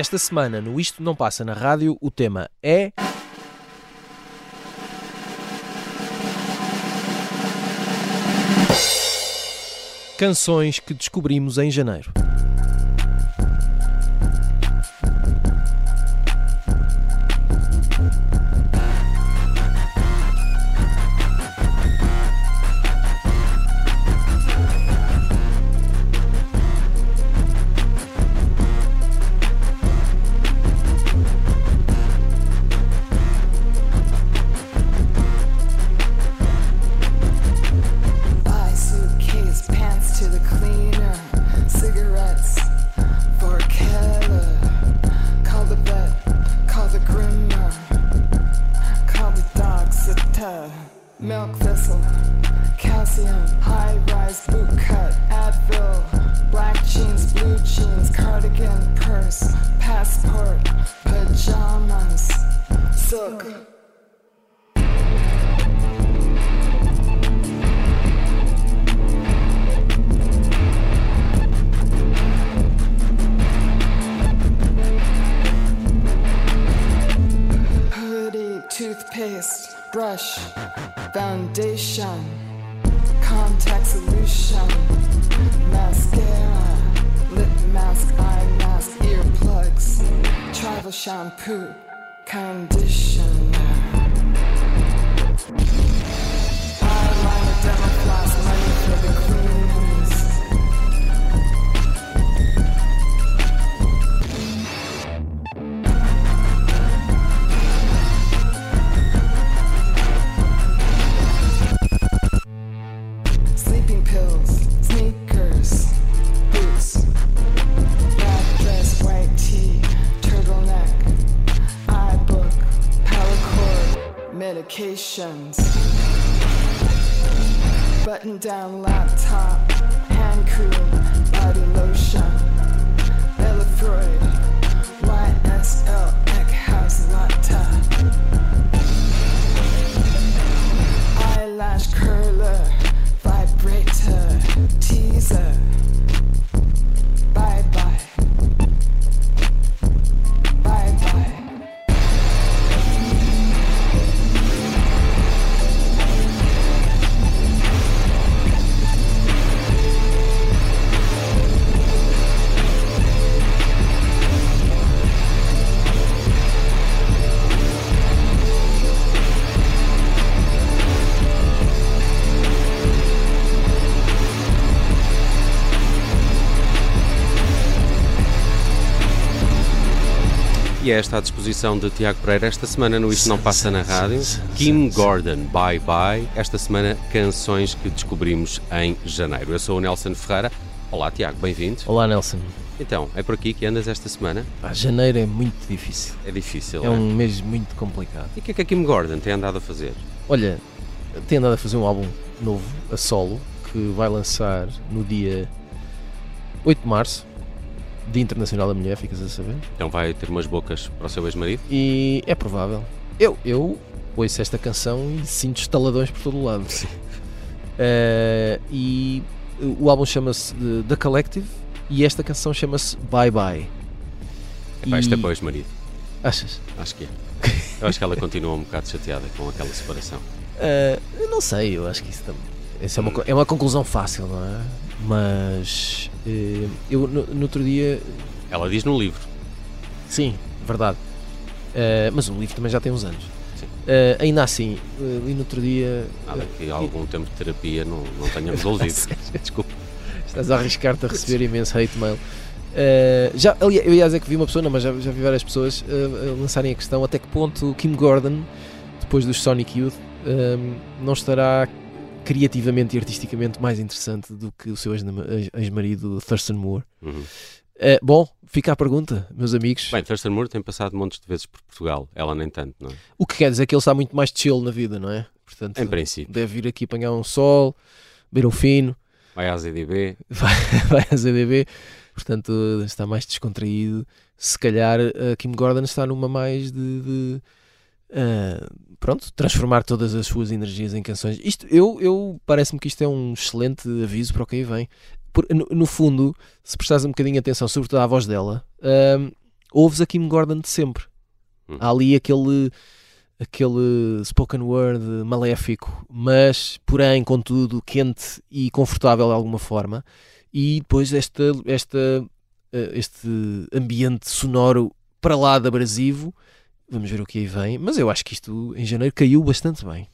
Esta semana, no Isto Não Passa na Rádio, o tema é. Canções que descobrimos em janeiro. Toothpaste, brush, foundation, contact solution, mascara, lip mask, eye mask, earplugs, travel shampoo, conditioner. Eyeliner, dermafloss, money for the. Medications, button down laptop, hand cream, body lotion, Elefroid, YSL, Eckhouse, laptop. eyelash curler, vibrator, teaser. E é esta a disposição de Tiago Pereira. Esta semana no Isto Não Passa na Rádio. Kim Gordon, Bye Bye. Esta semana, canções que descobrimos em janeiro. Eu sou o Nelson Ferreira. Olá, Tiago, bem-vindo. Olá, Nelson. Então, é por aqui que andas esta semana? Pá, janeiro é muito difícil. É difícil, É é? um mês muito complicado. E o que é que a Kim Gordon tem andado a fazer? Olha, tem andado a fazer um álbum novo, a solo, que vai lançar no dia 8 de março, Dia Internacional da Mulher, ficas a saber. Então vai ter umas bocas para o seu ex-marido? E é provável. Eu, eu ouço esta canção e sinto estaladões por todo o lado. Eh, e o álbum chama-se The Collective e esta canção chama-se Bye Bye. Epá, isto é E- para o ex-marido. Achas? Acho que é. Eu acho que ela continua um bocado chateada com aquela separação. Eu não sei, eu acho que isso também. Essa é, uma, é uma conclusão fácil, não é? Mas eh, eu no, no outro dia. Ela diz no livro. Sim, verdade. Eh, mas o livro também já tem uns anos. Eh, ainda assim, li no outro dia. Nada que algum tempo de terapia não, não tenha resolvido. Desculpa. Estás a arriscar-te a receber imenso hate mail. Uh, já, ali- eu aliás é que vi uma pessoa, não, mas já, já vi várias pessoas uh, lançarem a questão até que ponto Kim Gordon, depois dos Sonic Youth, um, não estará criativamente e artisticamente mais interessante do que o seu ex-marido Thurston Moore. Uhum. Uh, bom, fica a pergunta, meus amigos. Bem, Thurston Moore tem passado montes de vezes por Portugal. Ela nem tanto, não é? o que quer dizer que ele está muito mais chill na vida, não é? Portanto, Em princípio. deve vir aqui apanhar um sol, beber um fino, Vai à ZDB. vai, vai à ZDB, portanto está mais descontraído. Se calhar a Kim Gordon está numa mais de, de, ah, pronto, transformar todas as suas energias em canções. Isto, eu, eu parece-me que isto é um excelente aviso para o que aí vem. Por- no, no fundo, se prestares um bocadinho de atenção, sobretudo à voz dela, ah, ouves a Kim Gordon de sempre. Hum. Há ali aquele aquele spoken word maléfico, mas porém, contudo, quente e confortável de alguma forma. E depois esta, esta, eh, este ambiente sonoro para lá de abrasivo. Vamos ver o que aí vem. Mas eu acho que isto em janeiro caiu bastante bem.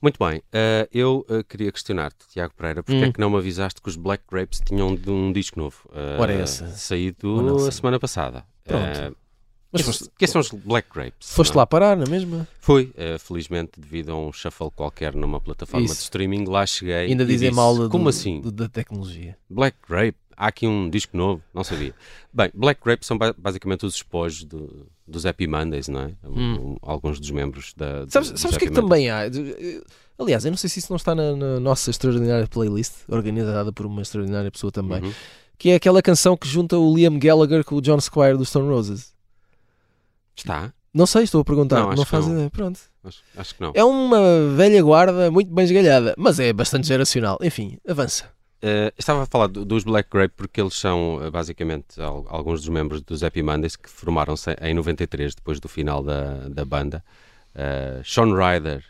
Muito bem, eh, eu eh, queria questionar-te, Tiago Pereira, porque é Hum. que não me avisaste que os Black Grapes tinham de um disco novo? eh, Ora, essa. Saído a semana passada. Pronto. Mas foste, quem são os Black Grapes? foste não é? lá parar, não é mesmo? Fui, eh, felizmente, devido a um shuffle qualquer numa plataforma Isso. de streaming, lá cheguei. Ainda dizem mal do- Como assim? do- da tecnologia. Black Grape? Há aqui um disco novo? Não sabia. Bem, Black Grape são ba- basicamente os espojos do, dos Happy Mondays, não é? Um- um- alguns dos membros da. do- Sabes, o que é que também há? Eh, Aliás, eu não sei se isso não está na, na nossa extraordinária playlist, organizada por uma extraordinária pessoa também, Uhum. que é aquela canção que junta o Liam Gallagher com o John Squire dos Stone Roses. Está? Não sei, estou a perguntar, Não, não, faz não. ideia. Pronto. Acho, acho que não. É uma velha guarda, muito bem esgalhada, mas é bastante geracional. Enfim, avança. Eh, estava a falar do- dos Black Grape porque eles são eh, basicamente al- alguns dos membros dos Happy Mondays que formaram-se em 93, depois do final da, da banda. Eh, Sean Ryder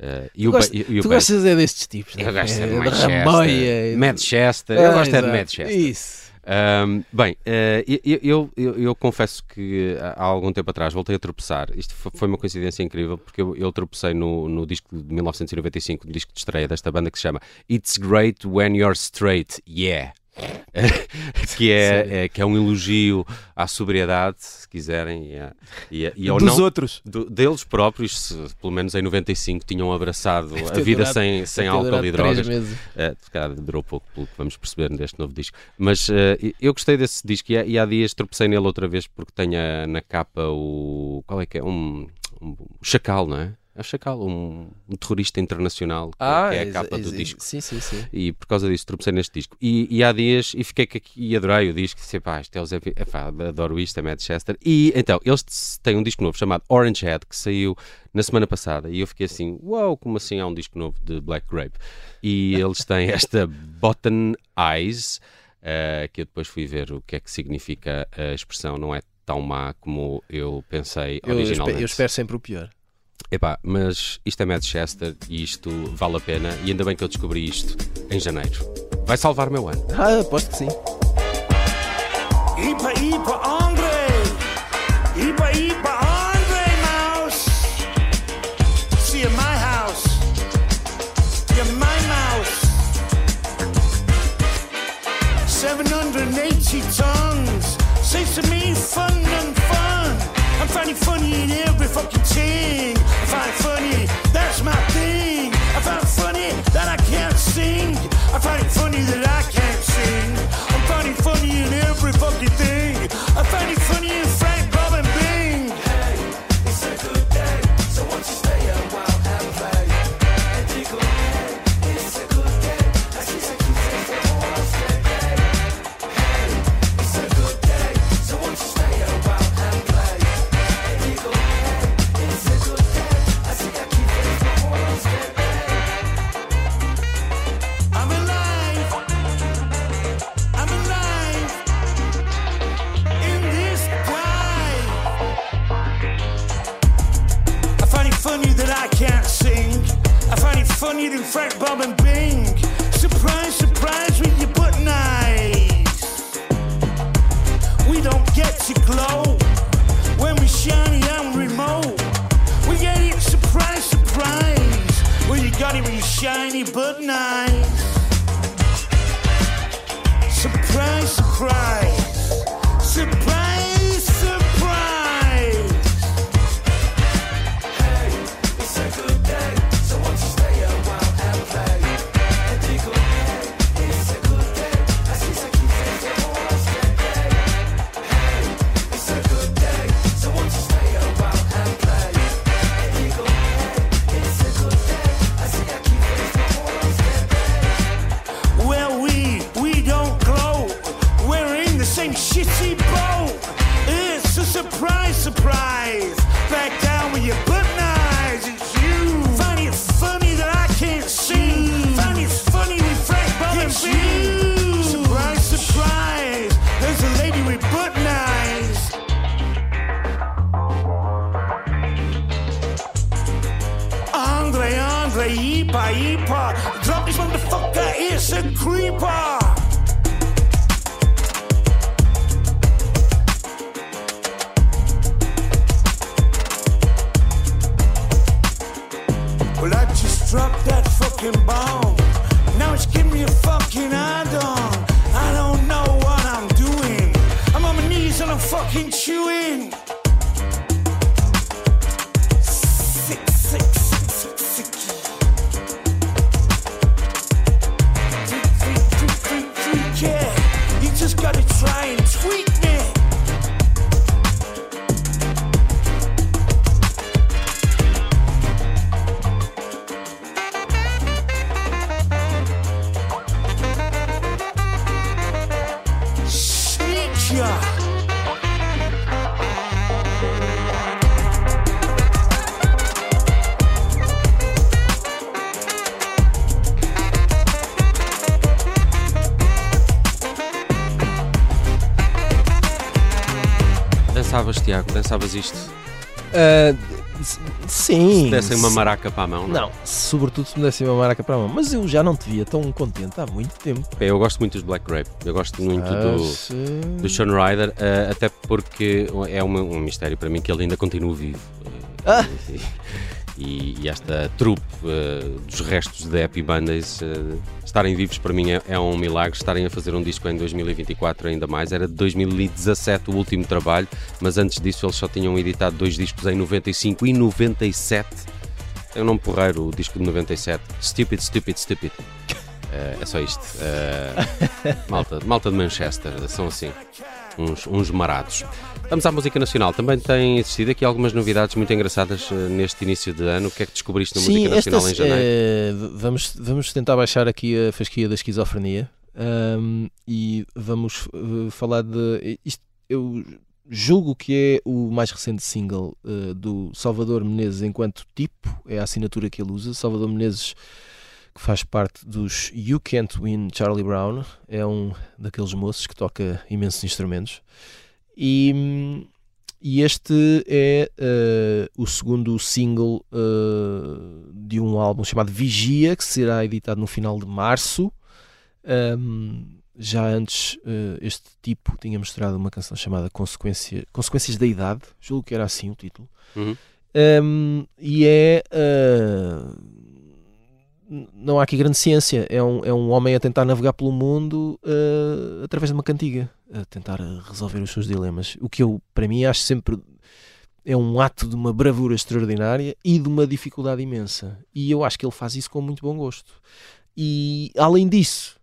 eh, e, o gost- ba- e, e o tu gostas é destes tipos, né? Eu gosto de É, Manchester. Ramboia e- Manchester. Ah, Eu gosto é de. Manchester. Isso. Ahm, bem, eh, eu, eu, eu, confesso que há algum tempo atrás voltei a tropeçar. Isto fo- foi uma coincidência incrível porque eu, eu tropecei no, no disco de 1995, no disco de estreia desta banda que se chama It's Great When You're Straight, Yeah. que, é, é- que é um elogio à sobriedade, se quiserem, e, a- e, a- e ao Dos não, outros. do- deles próprios, se, pelo menos em 95, tinham abraçado a vida durado- sem, sem álcool e drogas. meses. É, durou pouco, pelo que vamos perceber neste novo disco. Mas eh, eu gostei desse disco e há, e há dias tropecei nele outra vez porque tem a- na capa o. Qual é que é? Um, um chacal, não é? É o chacal, um, um terrorista internacional, que, que é a capa do disco. Sim, sim, sim. E por causa disso tropecei neste disco. E, e há dias, e fiquei aqui e adorei o disco, disse, pá, isto é o Zé, epá, adoro isto, é Manchester. E então, eles têm um disco novo chamado Orange Head, que saiu na semana passada, e eu fiquei assim, uau, como assim há um disco novo de Black Grape? E eles têm esta Button Eyes, eh, que eu depois fui ver o que é que significa a expressão, não é tão má como eu pensei Eu, eu originalmente. espero, eu espero sempre o pior. Epá, mas isto é Manchester e isto vale a pena e ainda bem que eu descobri isto em janeiro. Vai salvar o meu ano. Ah, aposto que sim. Ipa, Ipa, Andre! Drop this motherfucker, it's a creeper. Well, I just dropped that fucking bomb. Now it's giving me a fucking add-on. I don't know what I'm doing. I'm on my knees and I'm fucking chewing. Ah, sim. Se dessem uma maraca para a mão, não é? Não, sobretudo se me dessem uma maraca para a mão. Mas eu já não te via tão contente há muito tempo. Bem, Eu gosto muito dos Black Grape. Eu gosto muito do, Acho- do Sean Ryder, eh, até porque é uma- um mistério para mim que ele ainda continua vivo. Eh, Ah! E, e esta trupe eh, dos restos da Happy Mondays eh, estarem vivos para mim é, é um milagre. Estarem a fazer um disco em 2024 ainda mais. Era de 2017 o último trabalho, mas antes disso eles só tinham editado dois discos em 95 e 97. Tem um nome porreiro, o disco de 97. Stupid, Stupid, Stupid. Eh, é só isto. Malta, malta de Manchester, são assim, uns, uns marados. Vamos à música nacional. Também tem existido aqui algumas novidades muito engraçadas eh, neste início de ano. O que é que descobriste na música nacional esta, em janeiro? v- vamos, vamos tentar baixar aqui a fasquia da esquizofrenia ahm, e vamos eh, falar de. Isto, eu julgo que é o mais recente single eh, do Salvador Menezes enquanto tipo, é a assinatura que ele usa. Salvador Menezes, que faz parte dos You Can't Win Charlie Brown, é um daqueles moços que toca imensos instrumentos. E. e este é eh, o segundo single eh, de um álbum chamado Vigia, que será editado no final de março. Ahm, já antes, eh, este tipo tinha mostrado uma canção chamada Consequência, Consequências da Idade, julgo que era assim o título. Uhum. Um, e é. uh, não há aqui grande ciência. É um, é um homem a tentar navegar pelo mundo uh, através de uma cantiga, a tentar uh, resolver os seus dilemas. O que eu, para mim, acho sempre. É um ato de uma bravura extraordinária e de uma dificuldade imensa. E eu acho que ele faz isso com muito bom gosto. E além disso,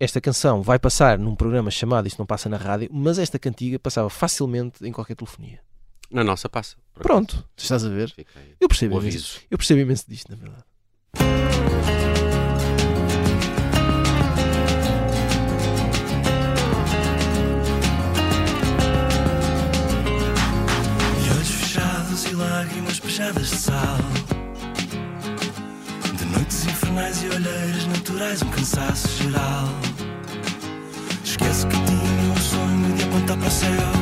esta canção vai passar num programa chamado Isto Não Passa na Rádio, mas esta cantiga passava facilmente em qualquer telefonia. Na nossa passa. Pronto, estás a ver? Eu percebo imenso. Eu percebo imenso disto, na verdade. De sal. De noites infernais e olheiras naturais Um cansaço geral. Esquece que tinha um sonho de apontar para o céu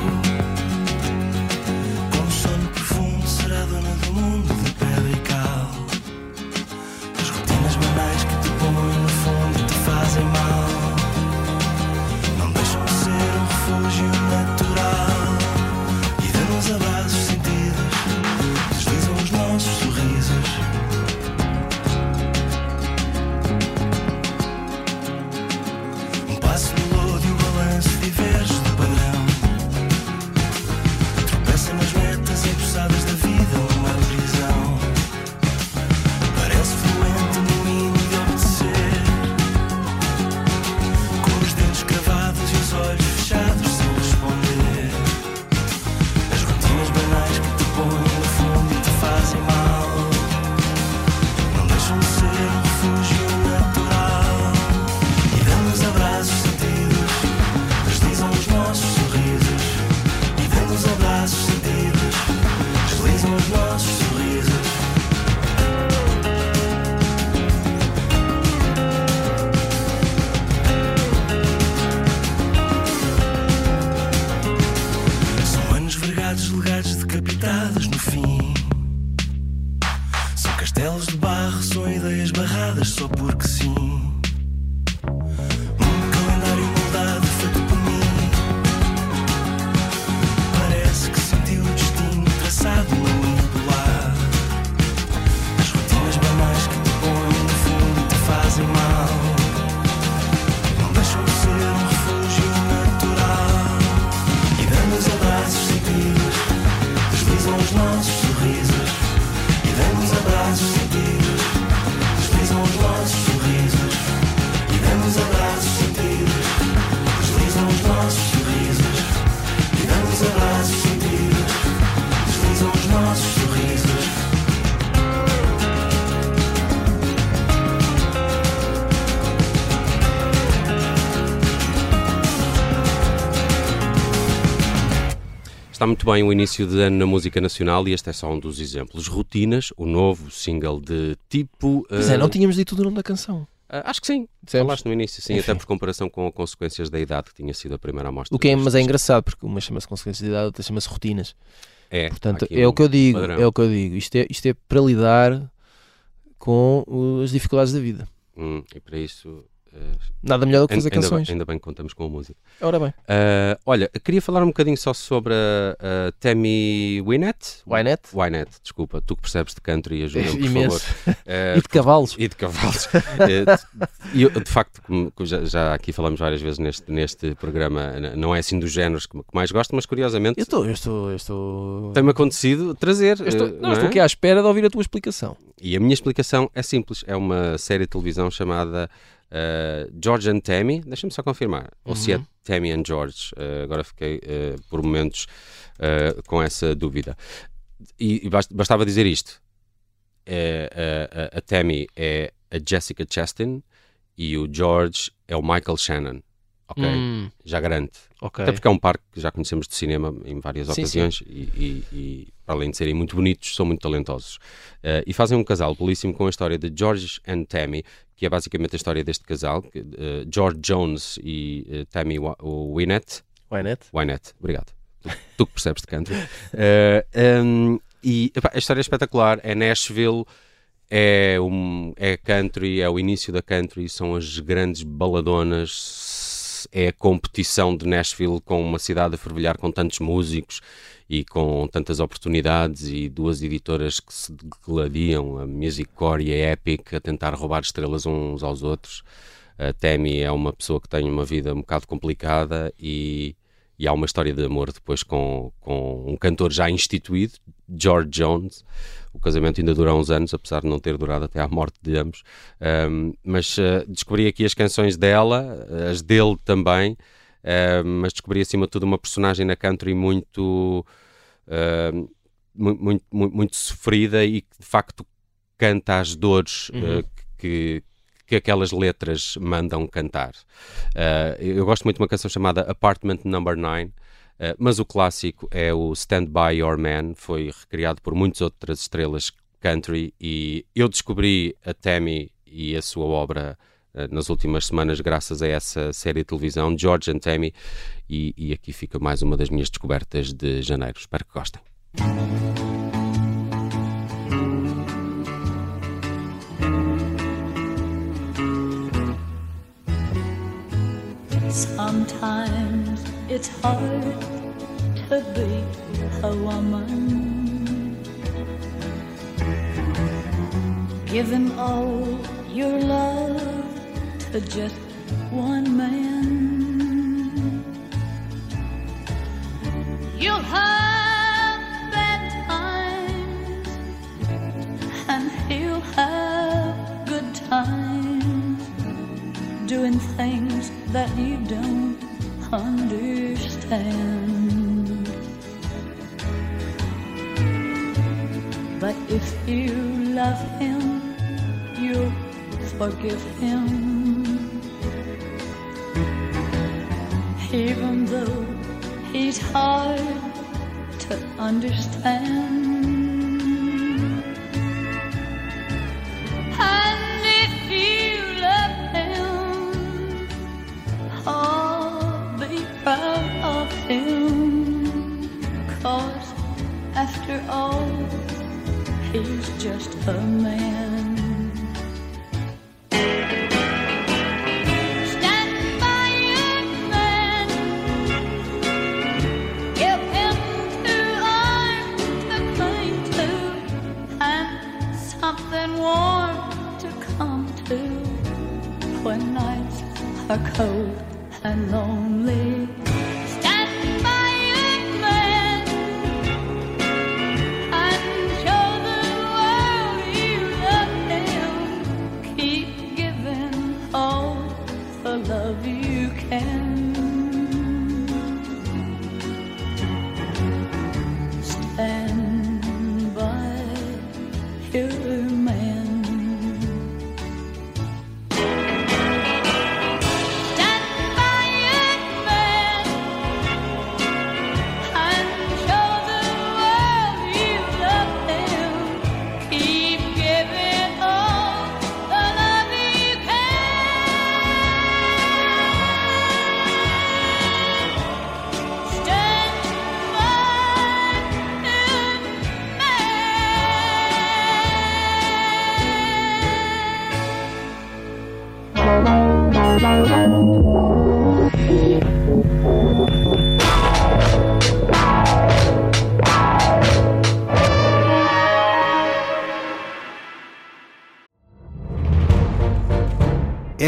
muito bem o início de ano na música nacional e este é só um dos exemplos. Rotinas, o novo single de tipo. Pois é, eh, não tínhamos dito o nome da canção. ah, acho que sim. Dissemos? Falaste no início, sim, Enfim. até por comparação com consequências da idade que tinha sido a primeira amostra. O que é, mas é engraçado, porque uma chama-se consequência de idade, outra chama-se rotinas. É, Portanto, é um o que eu digo, padrão. é o que eu digo. Isto é, isto é para lidar com as dificuldades da vida. Hum, e para isso. Eh, Nada melhor do que fazer ainda, bem, canções. ainda bem que contamos com a música. Ora bem, Ah, olha, queria falar um bocadinho só sobre a, a Tammy Wynette. Wynette Wynette, desculpa, tu que percebes de country, ajuda-me, por Imenso. favor. Ah, e de cavalos. e de cavalos. Eh, E eu, de facto, como já, já aqui falamos várias vezes neste, neste programa, não é assim dos géneros que, mais gosto, mas curiosamente Eu estou, eu estou, eu estou. tem-me acontecido trazer. eu estou, eh, não, não estou é? aqui à espera de ouvir a tua explicação. E a minha explicação é simples: é uma série de televisão chamada eh, George and Tammy. Deixa-me só confirmar. Ou se é Uhum. Tammy and George. Eh, agora fiquei eh, por momentos com essa dúvida. E, e bast- bastava dizer isto: É, a- a, a Tammy é a Jessica Chastain e o George é o Michael Shannon. Ok? Hum, Já garante. ok. Até porque é um parque que já conhecemos de cinema em várias Sim, ocasiões E, e- e, além de serem muito bonitos, são muito talentosos. Eh, e fazem um casal belíssimo com a história de George and Tammy, que é basicamente a história deste casal, que, eh, George Jones e eh, Tammy Wynette. Wynette? Wynette, obrigado. Tu, tu que percebes de canto. Eh, em, e epá, a história é espetacular. É Nashville, é, um, é country, é o início da country, são as grandes baladonas, é a competição de Nashville com uma cidade a fervilhar com tantos músicos e com tantas oportunidades e duas editoras que se gladiam, a Music Core e a Epic, a tentar roubar estrelas uns aos outros. A é uma pessoa que tem uma vida um bocado complicada e, e há uma história de amor depois com, com um cantor já instituído, George Jones. O casamento ainda dura uns anos, apesar de não ter durado até à morte de ambos. Um, mas uh, descobri aqui as canções dela, as dele também, uh, mas descobri acima de tudo uma personagem na country muito, uh, mu- muito, muito, muito sofrida e que de facto canta as dores uh, Uhum. que, que aquelas letras mandam cantar. Uh, eu gosto muito de uma canção chamada Apartment Number 9. Uh, mas o clássico é o Stand By Your Man, foi recriado por muitas outras estrelas country e eu descobri a Tammy e a sua obra uh, nas últimas semanas graças a essa série de televisão, George and Tammy, e, e aqui fica mais uma das minhas descobertas de janeiro. Espero que gostem. Sometimes it's hard to be a woman. All your love just one man. You'll have bad times, and he'll have good times doing things that you don't understand. But if you love him, you'll forgive him. Even though he's hard to understand. Lonely.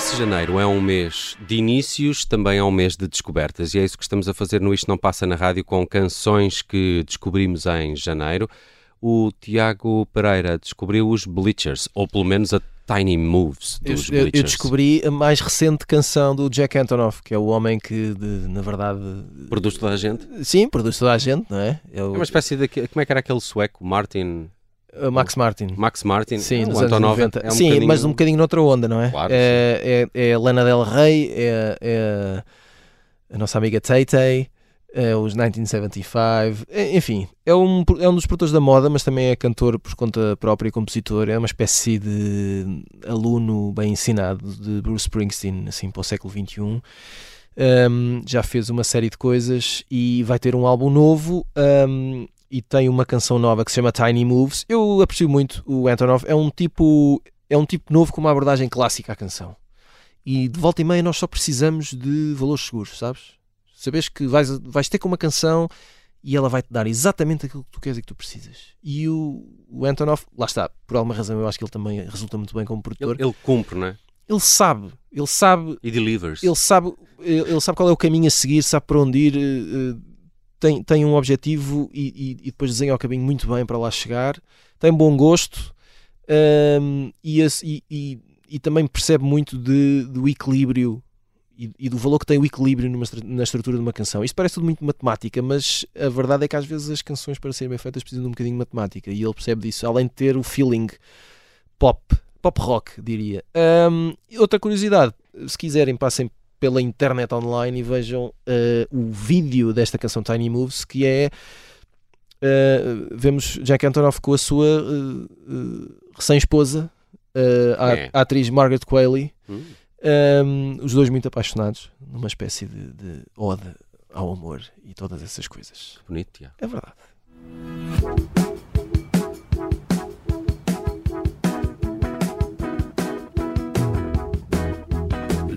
E se janeiro é um mês de inícios, também é um mês de descobertas. E é isso que estamos a fazer no Isto Não Passa na Rádio com canções que descobrimos em janeiro. O Tiago Pereira descobriu os Bleachers, ou pelo menos a Tiny Moves Eu, dos eu- eu Bleachers. descobri a mais recente canção do Jack Antonoff, que é o homem que, de- na verdade, Produz toda a gente. sim, produz toda a gente, não é? É É uma espécie de. Como é que era aquele sueco? Martin. O Max Martin. Max Martin? Sim, anos Antonov 90. É um sim, bocadinho- mas um bocadinho noutra onda, não é? Claro, é, é, é a Lana Del Rey, é, é a nossa amiga Tay Tay, é os 1975, é- enfim, é um, é um dos produtores da moda, mas também é cantor por conta própria e compositor. É uma espécie de aluno bem ensinado de Bruce Springsteen, assim, para o século XXI. Um, já fez uma série de coisas e vai ter um álbum novo um, e tem uma canção nova que se chama Tiny Moves. Eu aprecio muito o Antonov, é um tipo é um tipo novo com uma abordagem clássica à canção. E de volta e meia nós só precisamos de valores seguros, sabes? Sabes que vais, vais ter com uma canção e ela vai-te dar exatamente aquilo que tu queres e que tu precisas. E o, o Antonov, lá está, por alguma razão eu acho que ele também resulta muito bem como produtor. Ele, ele cumpre, não é? ele sabe, ele sabe E delivers. ele sabe, ele sabe qual é o caminho a seguir, sabe para onde ir, eh, eh, tem, tem um objetivo e, e- e depois desenha o caminho muito bem para lá chegar, tem bom gosto ehm, e, e- e- também percebe muito de, do equilíbrio e, do valor que tem o equilíbrio numa na estrutura de uma canção. Isto parece tudo muito matemática, mas a verdade é que às vezes as canções para serem bem feitas precisam de um bocadinho de matemática e ele percebe disso, além de ter o feeling pop, pop rock, diria. E outra curiosidade, se quiserem, passem pela internet online e vejam eh, o vídeo desta canção Tiny Moves, que é eh, vemos Jack Antonoff com a sua eh, recém-esposa, a, É. a atriz Margaret Qualley, Hum. um, os dois muito apaixonados, numa espécie de, de ode ao amor e todas essas coisas. Bonito, Tiago. É verdade. The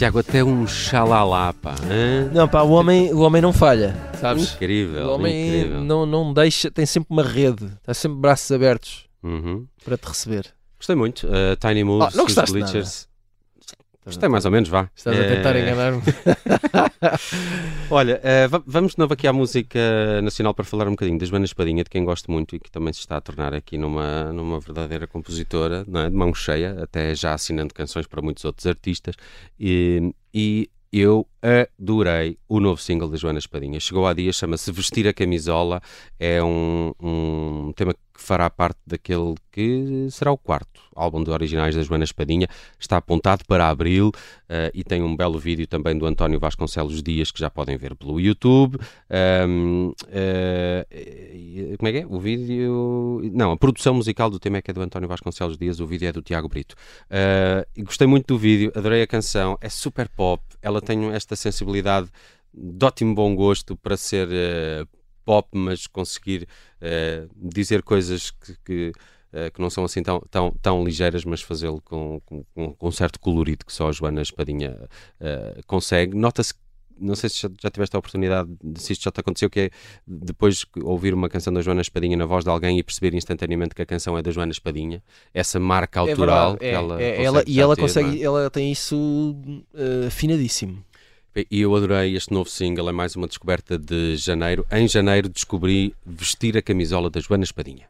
Tiago, até um xalalá, pá. hã? Não, pá, o homem, o homem não falha, sabes? Incrível, O homem incrível. não, não deixa, tem sempre uma rede, está sempre braços abertos Uhum. para te receber. Gostei muito. Uh, Tiny Moves, Ah, não gostaste Bleachers. Gostei mais ou menos, vá. Estás a tentar Eh, enganar-me. Olha, va- vamos de novo aqui à música nacional para falar um bocadinho da Joana Espadinha, de quem gosto muito e que também se está a tornar aqui numa, numa verdadeira compositora, não é? de mão cheia, até já assinando canções para muitos outros artistas. E, e eu adorei o novo single da Joana Espadinha. Chegou há dias, chama-se Vestir a Camisola. É um, um tema que fará parte daquele que será o quarto álbum de originais da Joana Espadinha. Está apontado para abril eh, e tem um belo vídeo também do António Vasconcelos Dias que já podem ver pelo YouTube. Ahm, eh, eh, como é que é? O vídeo. Não, a produção musical do tema é que é do António Vasconcelos Dias, o vídeo é do Tiago Brito. E gostei muito do vídeo, adorei a canção, é super pop, ela tem esta sensibilidade de ótimo bom gosto para ser pop, mas conseguir eh, dizer coisas que, que, eh, que não são assim tão, tão, tão ligeiras, mas fazê-lo com, com, com um certo colorido que só a Joana Espadinha eh, consegue. Nota-se não sei se já, tiveste a oportunidade, de- se isto já te aconteceu, que é depois ouvir uma canção da Joana Espadinha na voz de alguém e perceber instantaneamente que a canção é da Joana Espadinha, essa marca É autoral verdade, que é, ela é, consegue ela- e ela ter, não é? consegue, ela tem isso eh, afinadíssimo. E eu adorei este novo single, é mais uma descoberta de janeiro. Em janeiro descobri vestir a camisola da Joana Espadinha.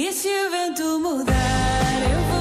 E se o vento mudar, eu vou.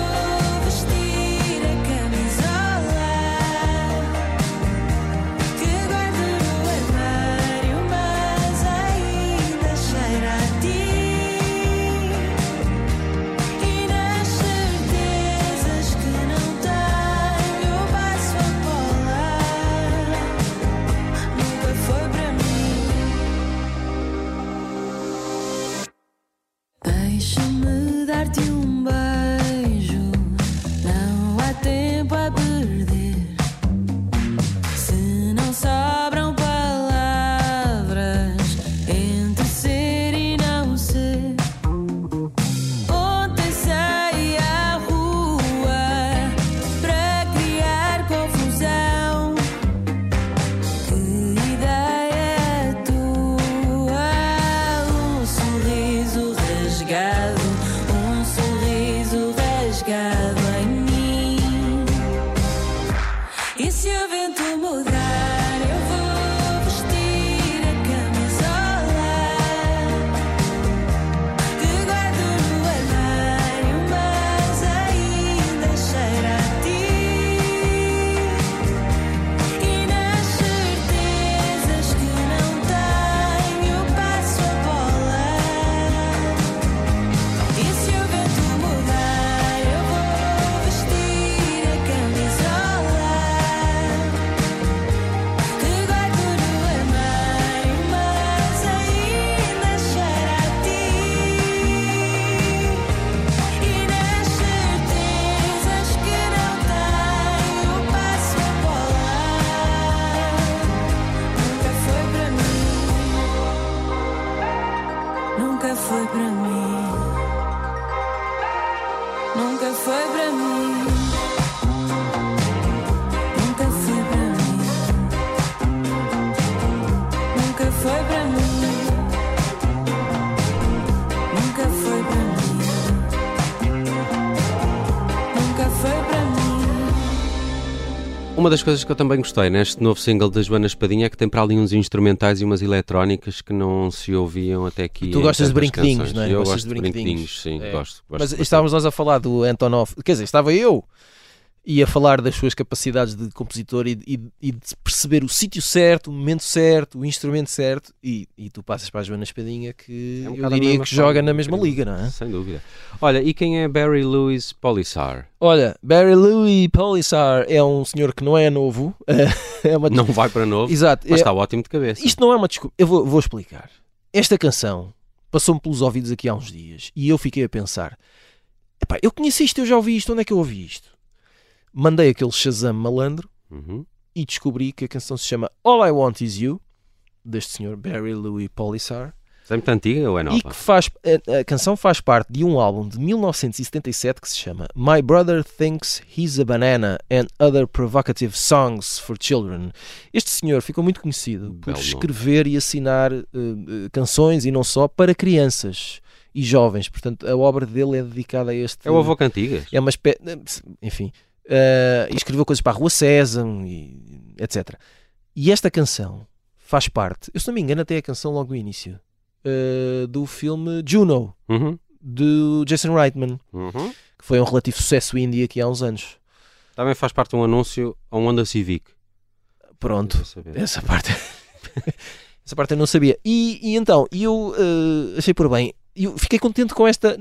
Das coisas que eu também gostei neste novo single da Joana Espadinha é que tem para ali uns instrumentais e umas eletrónicas que não se ouviam até aqui. Tu gostas de brinquedinhos, não é? Eu Gostas gosto de de brinquedinhos, sim, É. gosto. gosto Mas bastante. estávamos nós a falar do Antonov, quer dizer, estava eu e a falar das suas capacidades de compositor e, e- e de perceber o sítio certo, o momento certo, o instrumento certo, e, e tu passas para a Joana Espadinha que É um eu diria que joga na mesma liga, não é? Sem dúvida. Olha, e quem é Barry Lewis Polissar? Olha, Barry Louis Polissar é um senhor que não é novo, é uma Não vai para novo, Exato, mas é- está ótimo de cabeça. Isto não é uma desculpa. Eu vou, vou explicar. Esta canção passou-me pelos ouvidos aqui há uns dias e eu fiquei a pensar: epá, eu conheci isto, eu já ouvi isto, onde é que eu ouvi isto? Mandei aquele Shazam malandro Uhum. e descobri que a canção se chama All I Want Is You, deste senhor Barry Louis Polissar, É muito antiga ou é nova? e que faz, a, a canção faz parte de um álbum de 1977 que se chama My Brother Thinks He's a Banana and Other Provocative Songs for Children. Este senhor ficou muito conhecido por Belo nome. escrever e assinar eh, eh, canções e não só para crianças e jovens. Portanto, a obra dele é dedicada a este. É o avô Cantigas. É uma espécie. Enfim. Eh, e escreveu coisas para a Rua Sésamo, e etc. E esta canção faz parte, eu se não me engano, até é a canção logo no início, eh, do filme Juno, Uhum. do Jason Reitman, Uhum. que foi um relativo sucesso indie aqui há uns anos. Também faz parte de um anúncio a um Honda Civic. Pronto, essa parte. essa parte eu não sabia. E, e então, eu eh, achei por bem, eu fiquei contente com esta.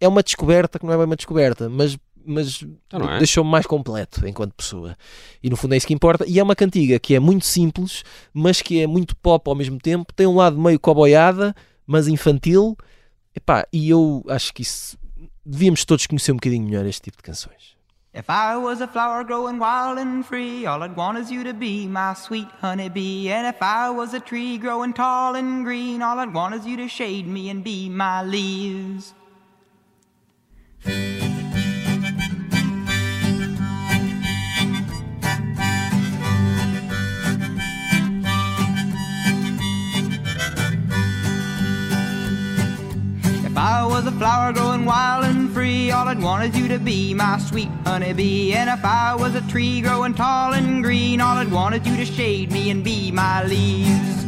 É uma descoberta que não é bem uma descoberta, mas, mas Então não é? deixou-me mais completo enquanto pessoa. E no fundo é isso que importa. E é uma cantiga que é muito simples, mas que é muito pop ao mesmo tempo. Tem um lado meio coboiada, mas infantil. Epá, e eu acho que isso. Devíamos todos conhecer um bocadinho melhor este tipo de canções. If I was a flower growing wild and free, all I'd want is you to be my sweet honeybee. And if I was a tree growing tall and green, all I'd want is you to shade me and be my leaves. Flower growing wild and free, all I'd want is you to be my sweet honeybee. And if I was a tree growing tall and green, all I'd want is you to shade me and be my leaves.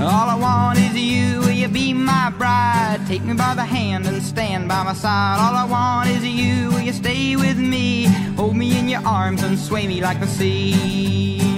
All I want is you, will you be my bride? Take me by the hand and stand by my side. All I want is you, will you stay with me? Hold me in your arms and sway me like the sea.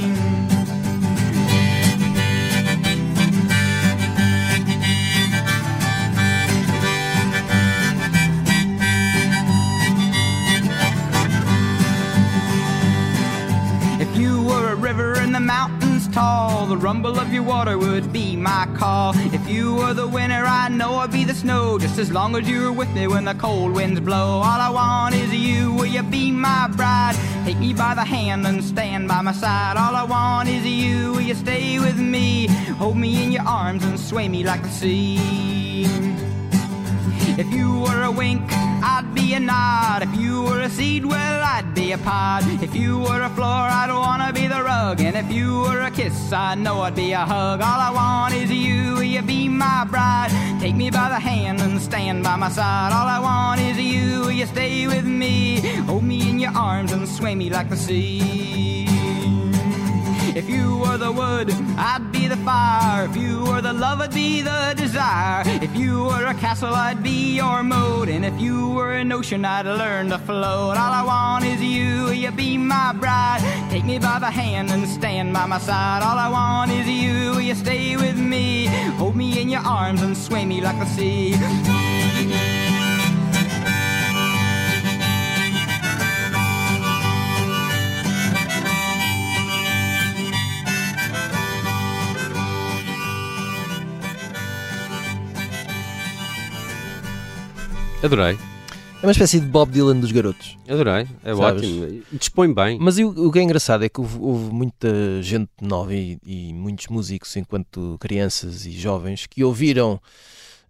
Tall. The rumble of your water would be my call. If you were the winter, I know I'd be the snow. Just as long as you're with me when the cold winds blow. All I want is you. Will you be my bride? Take me by the hand and stand by my side. All I want is you. Will you stay with me? Hold me in your arms and sway me like the sea. If you were a wink, I'd be a nod. If you were a seed, well, I'd be a pod. If you were a floor, I'd wanna be the rug. And if you were a kiss, I know I'd be a hug. All I want is you, will you be my bride? Take me by the hand and stand by my side. All I want is you, you stay with me? Hold me in your arms and sway me like the sea. If you were the wood, I'd be the fire. If you were the love, I'd be the desire. If you were a castle, I'd be your moat. And if you were an ocean, I'd learn to float. All I want is you, you be my bride? Take me by the hand and stand by my side. All I want is you, you stay with me? Hold me in your arms and sway me like the sea. Adorei, É uma espécie de Bob Dylan dos garotos. adorei, é Sabes? ótimo. Dispõe bem. Mas o, o que é engraçado é que houve, houve muita gente nova e, e muitos músicos, enquanto crianças e jovens, que ouviram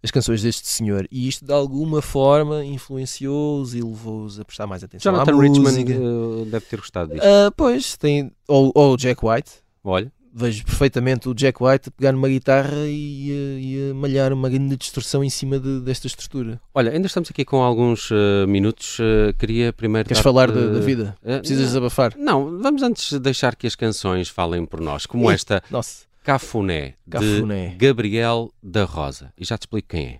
as canções deste senhor e isto de alguma forma influenciou-os e levou-os a prestar mais atenção Jonathan à música. eh, deve ter gostado disto. Ah, pois, tem, ou, ou Jack White. Olha, Vejo perfeitamente o Jack White a pegar numa guitarra e, e a malhar uma grande distorção em cima de- desta estrutura. olha, ainda estamos aqui com alguns eh, minutos. eh, queria primeiro. Queres falar da, da vida? Eh, Precisas desabafar? Não, vamos antes deixar que as canções falem por nós, como Ih, esta Nossa, Cafuné, Cafuné. de Gabriel da Rosa. E já te explico quem é.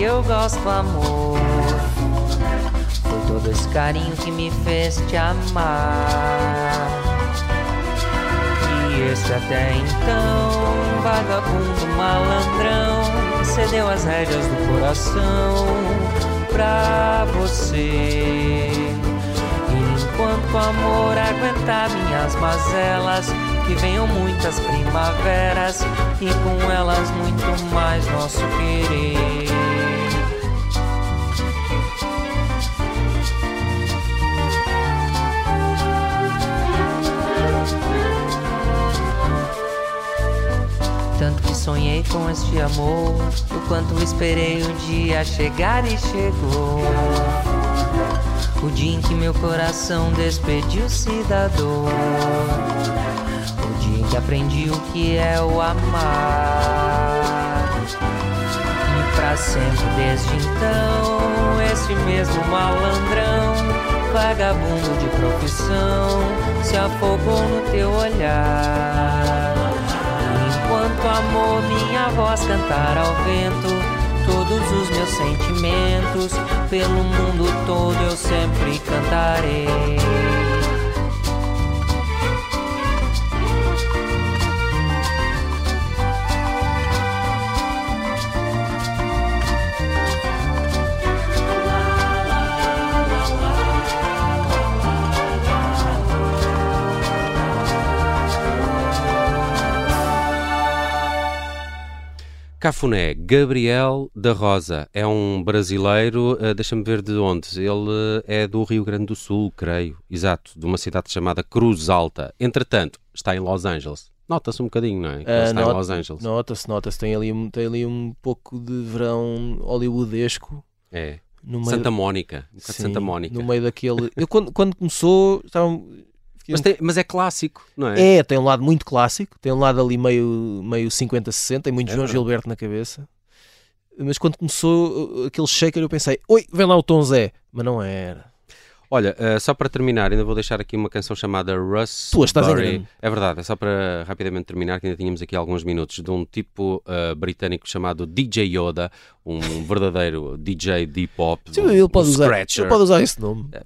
Que eu gosto, amor. Foi todo esse carinho que me fez te amar. E esse até então, vagabundo malandrão, cedeu as rédeas do coração pra você. Enquanto o amor aguentar minhas mazelas, que venham muitas primaveras e com elas muito mais nosso querer. Sonhei com este amor, o quanto esperei o dia chegar e chegou. O dia em que meu coração despediu-se da dor. O dia em que aprendi o que é o amar. E pra sempre desde então, esse mesmo malandrão, vagabundo de profissão, se afogou no teu olhar. Enquanto amor, minha voz cantar ao vento todos os meus sentimentos, pelo mundo todo eu sempre cantarei. Cafuné, Gabriel da Rosa, é um brasileiro, eh, deixa-me ver de onde. Ele eh, é do Rio Grande do Sul, creio. Exato, de uma cidade chamada Cruz Alta. Entretanto, está em Los Angeles. Nota-se um bocadinho, não é? Ele está em not- Los Angeles. Nota-se, nota-se. Tem ali, um- tem ali um pouco de verão hollywoodesco. É. Santa Mónica. Um bocado de Sim, Santa Mónica. No meio daquele. Eu, quando, quando começou, estava. Mas, tem- mas é clássico, não é? É, tem um lado muito clássico, tem um lado ali meio, meio 50-60, tem muito É João verdade. Gilberto na cabeça. Mas quando começou uh, aquele shaker, eu pensei, oi, vem lá o Tom Zé. Mas não era. Olha, eh, só para terminar, ainda vou deixar aqui uma canção chamada Russ. Tu estás em grande. É verdade, é só para rapidamente terminar, que ainda tínhamos aqui alguns minutos, de um tipo eh, britânico chamado DJ Yoda, um verdadeiro DJ deep hop. Sim, um- ele, pode um usar, scratcher. ele pode usar esse nome. Acho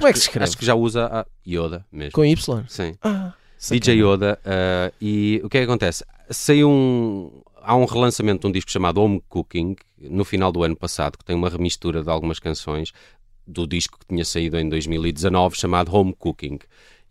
Como é que se escreve? Acho que já usa a Yoda mesmo. Com Y? Sim. Ah, DJ. Yoda. eh, e o que é que acontece? Saiu um. Há um relançamento de um disco chamado Home Cooking no final do ano passado, que tem uma remistura de algumas canções do disco que tinha saído em 2019 chamado Home Cooking.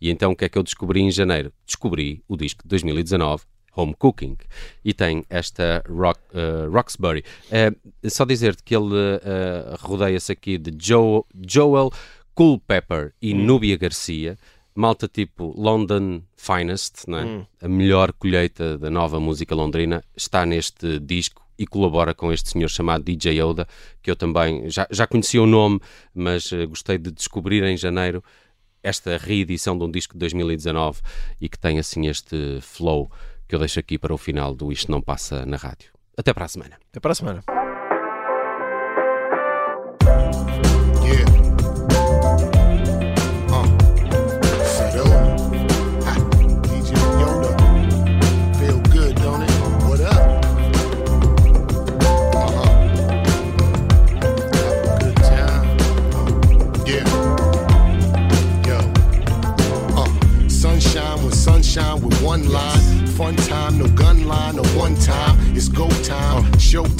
E então o que é que eu descobri em janeiro? Descobri o disco de 2019. Home Cooking e tem esta rock, eh, Roxbury. Eh, só dizer-te que ele eh, rodeia-se aqui de Joe, Joel Culpepper e Núbia Garcia, malta tipo London Finest, é? Hum. a melhor colheita da nova música londrina, está neste disco e colabora com este senhor chamado DJ Yoda, que eu também já, já conhecia o nome, mas eh, gostei de descobrir em janeiro esta reedição de um disco de 2019 e que tem assim este flow que eu deixo aqui para o final do Isto Não Passa na Rádio. Até para a semana. Até para a semana.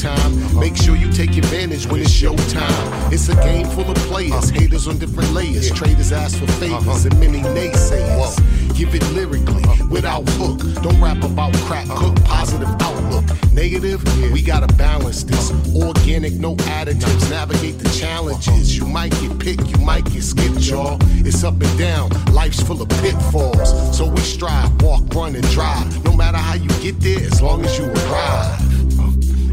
Time. Make sure you take advantage when it's show time. It's a game full of players, haters on different layers. Traders ask for favors and many naysayers. Give it lyrically, without hook. Don't rap about crack, cook positive outlook. Negative, we gotta balance this. Organic, no additives. Navigate the challenges. You might get picked, you might get skipped, y'all. It's up and down. Life's full of pitfalls. So we strive, walk, run, and drive. No matter how you get there, as long as you arrive.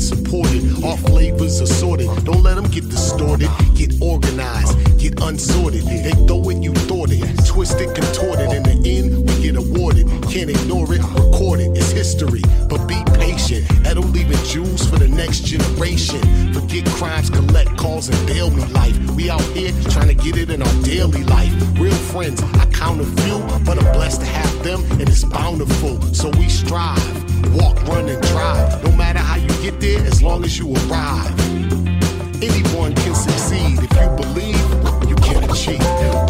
supported. Our flavors assorted. Don't let them get distorted. Get organized, get unsorted. They throw it, you thought it. Twisted, contorted. In the end, we get awarded. Can't ignore it, record it. It's history. But be patient. That'll leave it jewels for the next generation. Forget crimes, collect calls, and bail me life. We out here trying to get it in our daily life. Real friends, I count a few, but I'm blessed to have them, and it's bountiful. So we strive, walk, run, and drive. No matter how you get there, as long as you arrive. Anyone can succeed if you believe you can achieve.